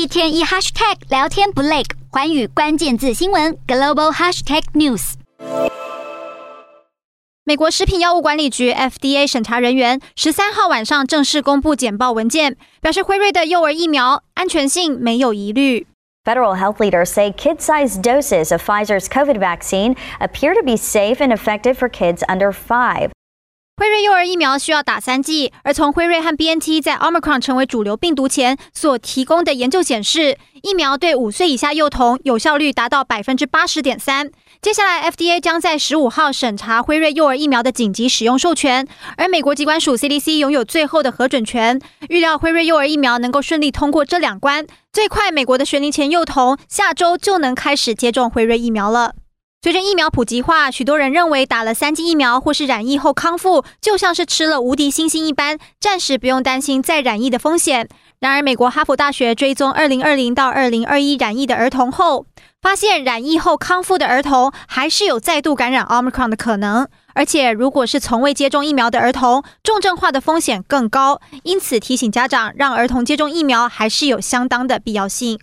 一天一 hashtag 聊天不累，寰宇关键字新闻 global hashtag news。美国食品药物管理局 FDA 审查人员十三号晚上正式公布简报文件，表示辉瑞的幼儿疫苗安全性没有疑虑。Federal health leaders say kid-sized doses of Pfizer's COVID vaccine appear to be safe and effective for kids under five. 辉瑞幼儿疫苗需要打三剂，而从辉瑞和 BNT 在 Omicron 成为主流病毒前所提供的研究显示，疫苗对五岁以下幼童有效率达到百分之八十点三。接下来，FDA 将在十五号审查辉瑞幼儿疫苗的紧急使用授权，而美国疾管署 CDC 拥有最后的核准权。预料辉瑞幼儿疫苗能够顺利通过这两关，最快美国的学龄前幼童下周就能开始接种辉瑞疫苗了。随着疫苗普及化，许多人认为打了三剂疫苗或是染疫后康复，就像是吃了无敌星星一般，暂时不用担心再染疫的风险。然而，美国哈佛大学追踪二零二零到二零二一染疫的儿童后，发现染疫后康复的儿童还是有再度感染 Omicron 的可能。而且，如果是从未接种疫苗的儿童，重症化的风险更高。因此，提醒家长让儿童接种疫苗还是有相当的必要性。